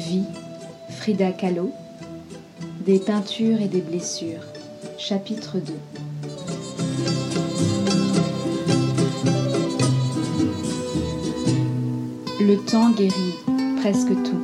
vis, Frida Kahlo, des peintures et des blessures. Chapitre 2 Le temps guérit presque tout.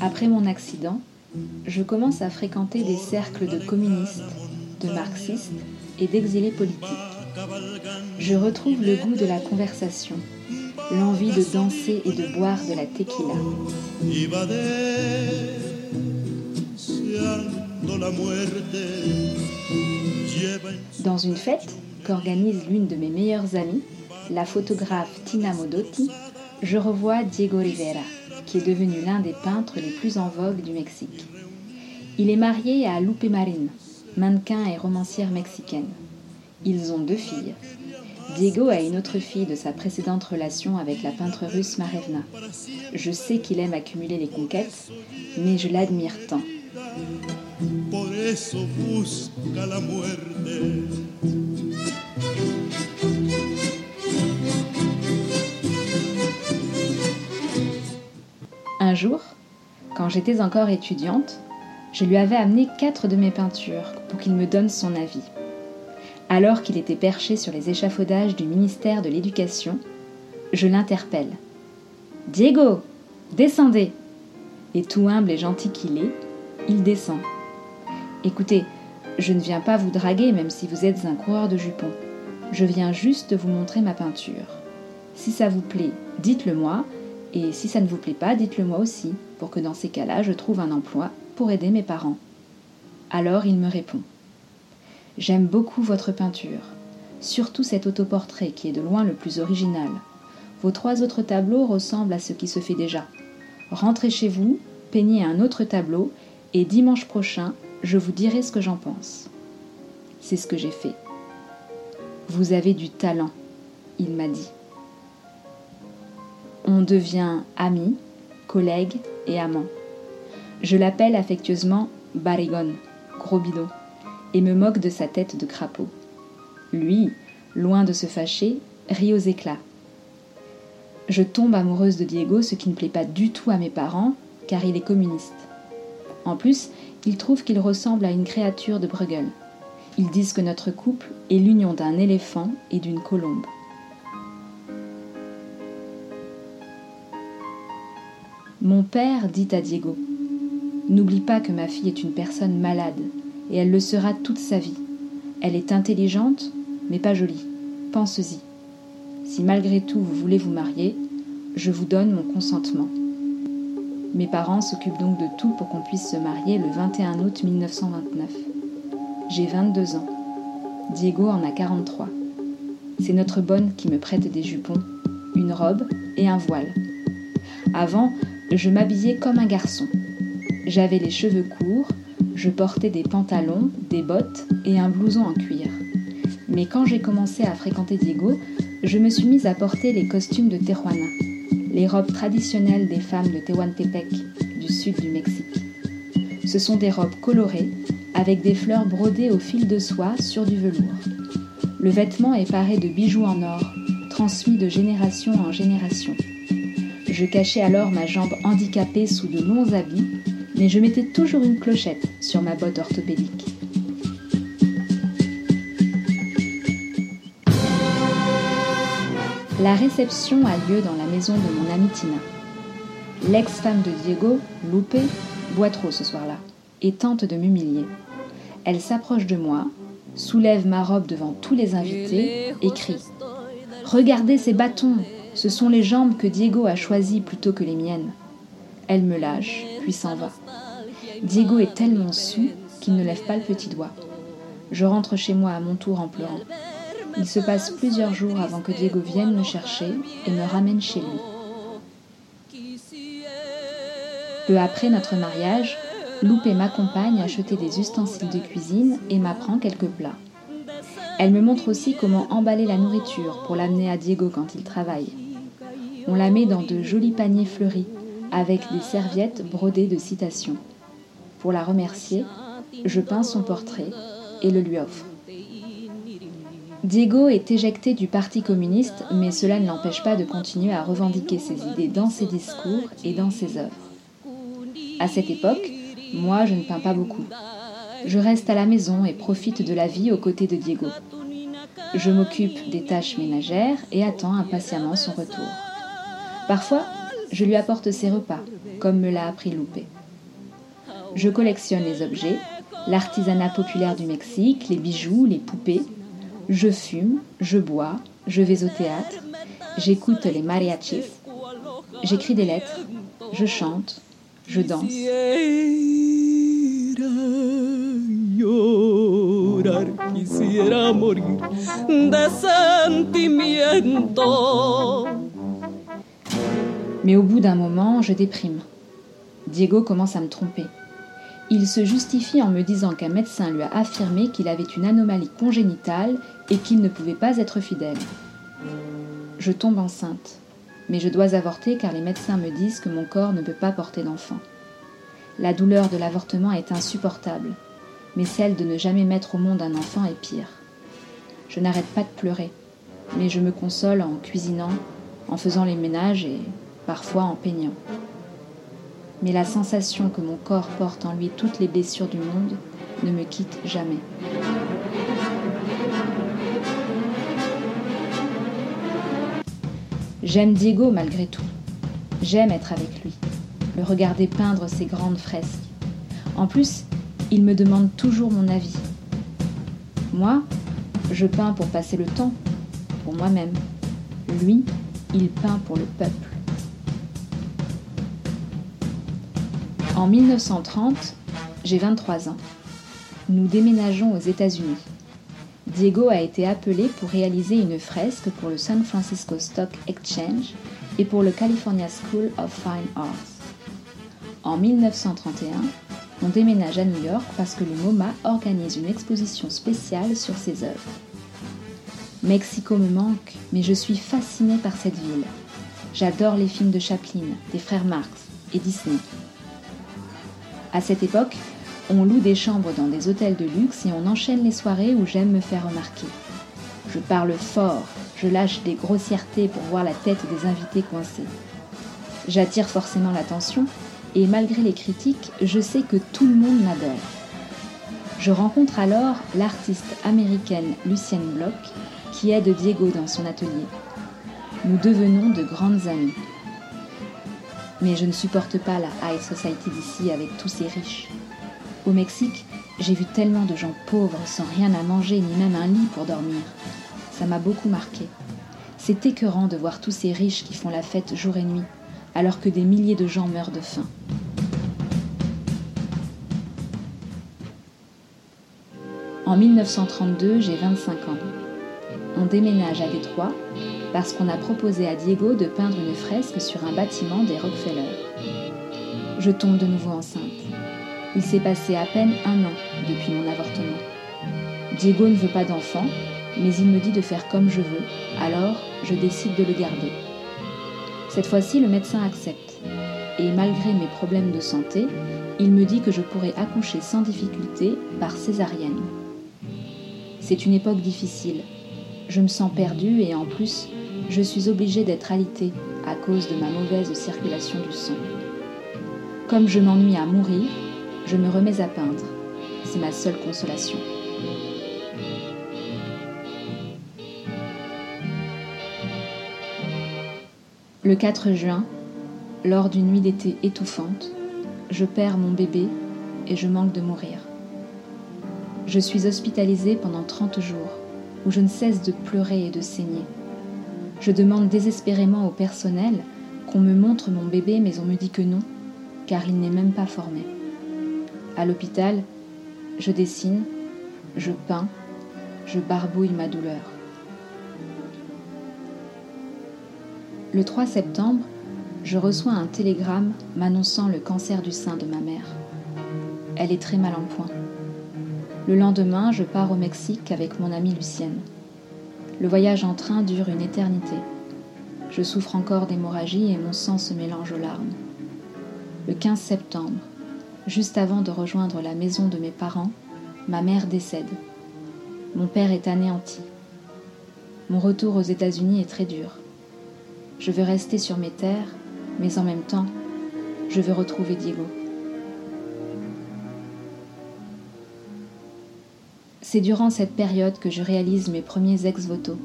Après mon accident, je commence à fréquenter des cercles de communistes, de marxistes et d'exilés politiques. Je retrouve le goût de la conversation, l'envie de danser et de boire de la tequila. Dans une fête qu'organise l'une de mes meilleures amies, la photographe Tina Modotti, je revois Diego Rivera, qui est devenu l'un des peintres les plus en vogue du Mexique. Il est marié à Lupe Marin, mannequin et romancière mexicaine. Ils ont deux filles. Diego a une autre fille de sa précédente relation avec la peintre russe Marevna. Je sais qu'il aime accumuler les conquêtes, mais je l'admire tant. Un jour, quand j'étais encore étudiante, je lui avais amené quatre de mes peintures pour qu'il me donne son avis. Alors qu'il était perché sur les échafaudages du ministère de l'Éducation, je l'interpelle. Diego, descendez Et tout humble et gentil qu'il est, il descend. Écoutez, je ne viens pas vous draguer même si vous êtes un coureur de jupons. Je viens juste vous montrer ma peinture. Si ça vous plaît, dites-le moi, et si ça ne vous plaît pas, dites-le moi aussi, pour que dans ces cas-là, je trouve un emploi pour aider mes parents. Alors il me répond. J'aime beaucoup votre peinture, surtout cet autoportrait qui est de loin le plus original. Vos trois autres tableaux ressemblent à ce qui se fait déjà. Rentrez chez vous, peignez un autre tableau, et dimanche prochain, je vous dirai ce que j'en pense. C'est ce que j'ai fait. Vous avez du talent, il m'a dit. On devient amis, collègues et amants. Je l'appelle affectueusement Barigon, gros bidon et me moque de sa tête de crapaud. Lui, loin de se fâcher, rit aux éclats. Je tombe amoureuse de Diego, ce qui ne plaît pas du tout à mes parents, car il est communiste. En plus, ils trouvent qu'il ressemble à une créature de Bruegel. Ils disent que notre couple est l'union d'un éléphant et d'une colombe. Mon père dit à Diego N'oublie pas que ma fille est une personne malade et elle le sera toute sa vie. Elle est intelligente, mais pas jolie. Pense-y. Si malgré tout vous voulez vous marier, je vous donne mon consentement. Mes parents s'occupent donc de tout pour qu'on puisse se marier le 21 août 1929. J'ai 22 ans. Diego en a 43. C'est notre bonne qui me prête des jupons, une robe et un voile. Avant, je m'habillais comme un garçon. J'avais les cheveux courts, je portais des pantalons, des bottes et un blouson en cuir. Mais quand j'ai commencé à fréquenter Diego, je me suis mise à porter les costumes de Tijuana, les robes traditionnelles des femmes de Tehuantepec, du sud du Mexique. Ce sont des robes colorées, avec des fleurs brodées au fil de soie sur du velours. Le vêtement est paré de bijoux en or, transmis de génération en génération. Je cachais alors ma jambe handicapée sous de longs habits mais je mettais toujours une clochette sur ma botte orthopédique. La réception a lieu dans la maison de mon amie Tina. L'ex-femme de Diego, Lupe, boit trop ce soir-là et tente de m'humilier. Elle s'approche de moi, soulève ma robe devant tous les invités et crie Regardez ces bâtons Ce sont les jambes que Diego a choisies plutôt que les miennes. Elle me lâche, puis s'en va. Diego est tellement sous qu'il ne lève pas le petit doigt. Je rentre chez moi à mon tour en pleurant. Il se passe plusieurs jours avant que Diego vienne me chercher et me ramène chez lui. Peu après notre mariage, Lupe m'accompagne acheter des ustensiles de cuisine et m'apprend quelques plats. Elle me montre aussi comment emballer la nourriture pour l'amener à Diego quand il travaille. On la met dans de jolis paniers fleuris avec des serviettes brodées de citations. Pour la remercier, je peins son portrait et le lui offre. Diego est éjecté du Parti communiste, mais cela ne l'empêche pas de continuer à revendiquer ses idées dans ses discours et dans ses œuvres. À cette époque, moi, je ne peins pas beaucoup. Je reste à la maison et profite de la vie aux côtés de Diego. Je m'occupe des tâches ménagères et attends impatiemment son retour. Parfois, je lui apporte ses repas, comme me l'a appris Loupé. Je collectionne les objets, l'artisanat populaire du Mexique, les bijoux, les poupées, je fume, je bois, je vais au théâtre, j'écoute les mariachis, j'écris des lettres, je chante, je danse. Mais au bout d'un moment, je déprime. Diego commence à me tromper. Il se justifie en me disant qu'un médecin lui a affirmé qu'il avait une anomalie congénitale et qu'il ne pouvait pas être fidèle. Je tombe enceinte, mais je dois avorter car les médecins me disent que mon corps ne peut pas porter d'enfant. La douleur de l'avortement est insupportable, mais celle de ne jamais mettre au monde un enfant est pire. Je n'arrête pas de pleurer, mais je me console en cuisinant, en faisant les ménages et parfois en peignant mais la sensation que mon corps porte en lui toutes les blessures du monde ne me quitte jamais. J'aime Diego malgré tout. J'aime être avec lui, le regarder peindre ses grandes fresques. En plus, il me demande toujours mon avis. Moi, je peins pour passer le temps, pour moi-même. Lui, il peint pour le peuple. En 1930, j'ai 23 ans. Nous déménageons aux États-Unis. Diego a été appelé pour réaliser une fresque pour le San Francisco Stock Exchange et pour le California School of Fine Arts. En 1931, on déménage à New York parce que le MoMA organise une exposition spéciale sur ses œuvres. Mexico me manque, mais je suis fascinée par cette ville. J'adore les films de Chaplin, des frères Marx et Disney. À cette époque, on loue des chambres dans des hôtels de luxe et on enchaîne les soirées où j'aime me faire remarquer. Je parle fort, je lâche des grossièretés pour voir la tête des invités coincés. J'attire forcément l'attention et malgré les critiques, je sais que tout le monde m'adore. Je rencontre alors l'artiste américaine Lucienne Bloch qui aide Diego dans son atelier. Nous devenons de grandes amies. Mais je ne supporte pas la high society d'ici avec tous ces riches. Au Mexique, j'ai vu tellement de gens pauvres sans rien à manger ni même un lit pour dormir. Ça m'a beaucoup marqué. C'est écœurant de voir tous ces riches qui font la fête jour et nuit, alors que des milliers de gens meurent de faim. En 1932, j'ai 25 ans. On déménage à Détroit parce qu'on a proposé à Diego de peindre une fresque sur un bâtiment des Rockefeller. Je tombe de nouveau enceinte. Il s'est passé à peine un an depuis mon avortement. Diego ne veut pas d'enfant, mais il me dit de faire comme je veux, alors je décide de le garder. Cette fois-ci, le médecin accepte, et malgré mes problèmes de santé, il me dit que je pourrais accoucher sans difficulté par césarienne. C'est une époque difficile. Je me sens perdue et en plus, je suis obligée d'être alitée à cause de ma mauvaise circulation du sang. Comme je m'ennuie à mourir, je me remets à peindre. C'est ma seule consolation. Le 4 juin, lors d'une nuit d'été étouffante, je perds mon bébé et je manque de mourir. Je suis hospitalisée pendant 30 jours, où je ne cesse de pleurer et de saigner. Je demande désespérément au personnel qu'on me montre mon bébé, mais on me dit que non, car il n'est même pas formé. À l'hôpital, je dessine, je peins, je barbouille ma douleur. Le 3 septembre, je reçois un télégramme m'annonçant le cancer du sein de ma mère. Elle est très mal en point. Le lendemain, je pars au Mexique avec mon amie Lucienne. Le voyage en train dure une éternité. Je souffre encore d'hémorragie et mon sang se mélange aux larmes. Le 15 septembre, juste avant de rejoindre la maison de mes parents, ma mère décède. Mon père est anéanti. Mon retour aux États-Unis est très dur. Je veux rester sur mes terres, mais en même temps, je veux retrouver Diego. C'est durant cette période que je réalise mes premiers ex-voto.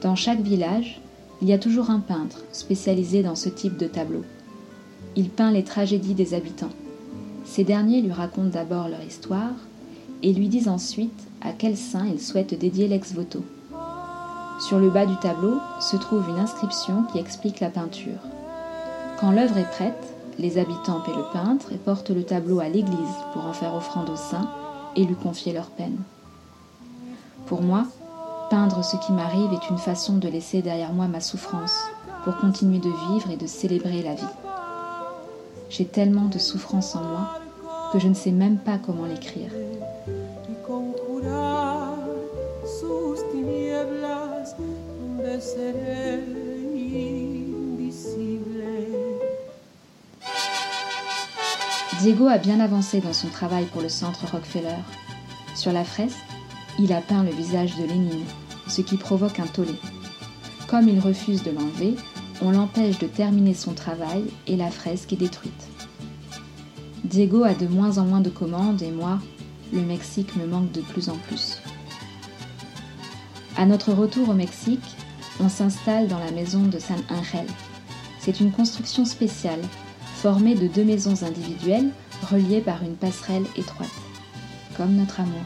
Dans chaque village, il y a toujours un peintre spécialisé dans ce type de tableau. Il peint les tragédies des habitants. Ces derniers lui racontent d'abord leur histoire et lui disent ensuite à quel saint ils souhaitent dédier l'ex-voto. Sur le bas du tableau se trouve une inscription qui explique la peinture. Quand l'œuvre est prête, les habitants paient le peintre et portent le tableau à l'église pour en faire offrande au saint et lui confier leur peine. Pour moi, peindre ce qui m'arrive est une façon de laisser derrière moi ma souffrance pour continuer de vivre et de célébrer la vie. J'ai tellement de souffrance en moi que je ne sais même pas comment l'écrire. Diego a bien avancé dans son travail pour le centre Rockefeller. Sur la fresque, il a peint le visage de Lénine, ce qui provoque un tollé. Comme il refuse de l'enlever, on l'empêche de terminer son travail et la fresque est détruite. Diego a de moins en moins de commandes et moi, le Mexique me manque de plus en plus. À notre retour au Mexique, on s'installe dans la maison de San Angel. C'est une construction spéciale, formée de deux maisons individuelles reliées par une passerelle étroite, comme notre amour.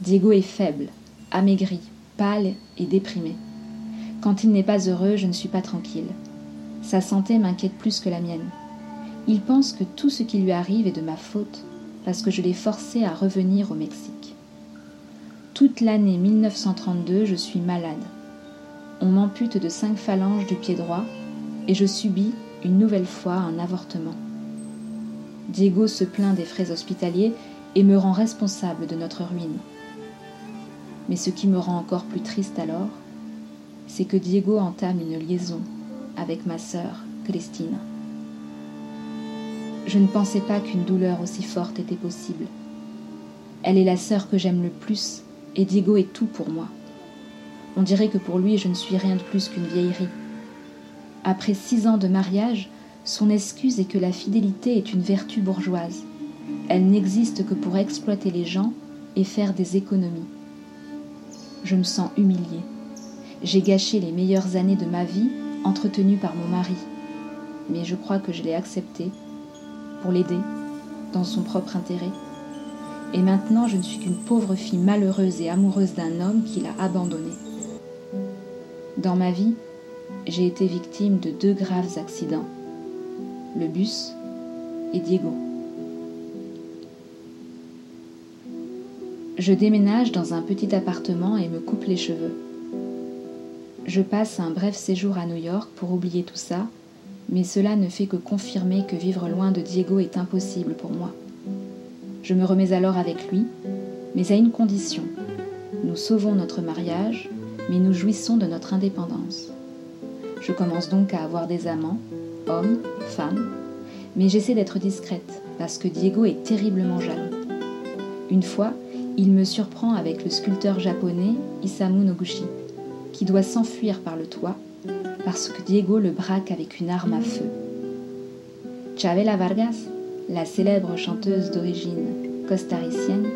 Diego est faible, amaigri, pâle et déprimé. Quand il n'est pas heureux, je ne suis pas tranquille. Sa santé m'inquiète plus que la mienne. Il pense que tout ce qui lui arrive est de ma faute parce que je l'ai forcé à revenir au Mexique. Toute l'année 1932, je suis malade. On m'ampute de cinq phalanges du pied droit et je subis une nouvelle fois un avortement. Diego se plaint des frais hospitaliers et me rend responsable de notre ruine. Mais ce qui me rend encore plus triste alors, c'est que Diego entame une liaison avec ma sœur, Christine. Je ne pensais pas qu'une douleur aussi forte était possible. Elle est la sœur que j'aime le plus, et Diego est tout pour moi. On dirait que pour lui je ne suis rien de plus qu'une vieillerie. Après six ans de mariage, son excuse est que la fidélité est une vertu bourgeoise. Elle n'existe que pour exploiter les gens et faire des économies. Je me sens humiliée. J'ai gâché les meilleures années de ma vie entretenues par mon mari, mais je crois que je l'ai accepté pour l'aider dans son propre intérêt. Et maintenant, je ne suis qu'une pauvre fille malheureuse et amoureuse d'un homme qui l'a abandonnée. Dans ma vie, j'ai été victime de deux graves accidents. Le bus et Diego. Je déménage dans un petit appartement et me coupe les cheveux. Je passe un bref séjour à New York pour oublier tout ça mais cela ne fait que confirmer que vivre loin de Diego est impossible pour moi. Je me remets alors avec lui, mais à une condition. Nous sauvons notre mariage, mais nous jouissons de notre indépendance. Je commence donc à avoir des amants, hommes, femmes, mais j'essaie d'être discrète parce que Diego est terriblement jaloux. Une fois, il me surprend avec le sculpteur japonais Isamu Noguchi, qui doit s'enfuir par le toit parce que Diego le braque avec une arme à feu. Chavela Vargas, la célèbre chanteuse d'origine costaricienne,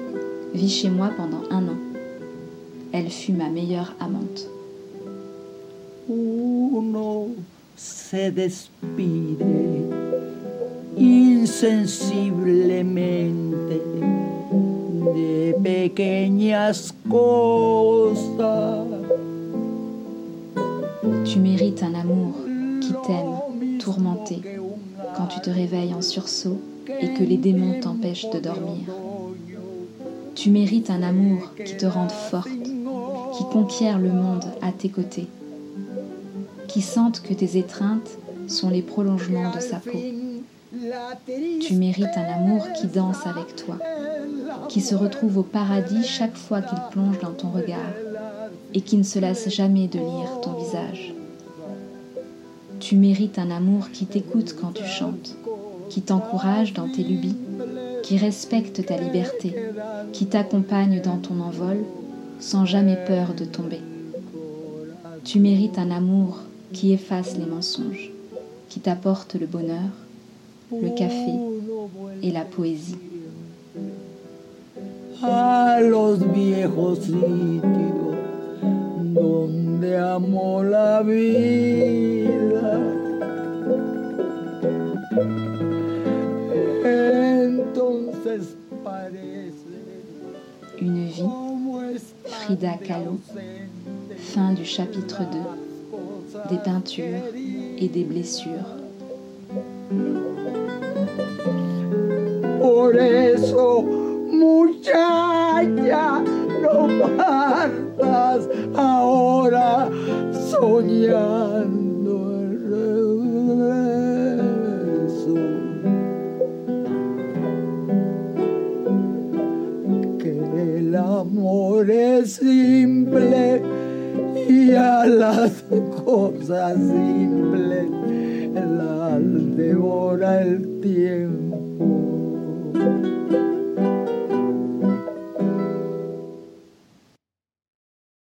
vit chez moi pendant un an. Elle fut ma meilleure amante. Uno se despide insensiblemente de pequeñas cosas tu mérites un amour qui t'aime, tourmenté, quand tu te réveilles en sursaut et que les démons t'empêchent de dormir. Tu mérites un amour qui te rende forte, qui conquiert le monde à tes côtés, qui sente que tes étreintes sont les prolongements de sa peau. Tu mérites un amour qui danse avec toi, qui se retrouve au paradis chaque fois qu'il plonge dans ton regard et qui ne se lasse jamais de lire ton visage. Tu mérites un amour qui t'écoute quand tu chantes, qui t'encourage dans tes lubies, qui respecte ta liberté, qui t'accompagne dans ton envol, sans jamais peur de tomber. Tu mérites un amour qui efface les mensonges, qui t'apporte le bonheur, le café et la poésie. A los viejos sitios donde amo la vida. Frida Kahlo, fin du chapitre 2, des peintures et des blessures. Por eso, muchacha, no partas. Ahora soñando las cosas simples las devora el tiempo.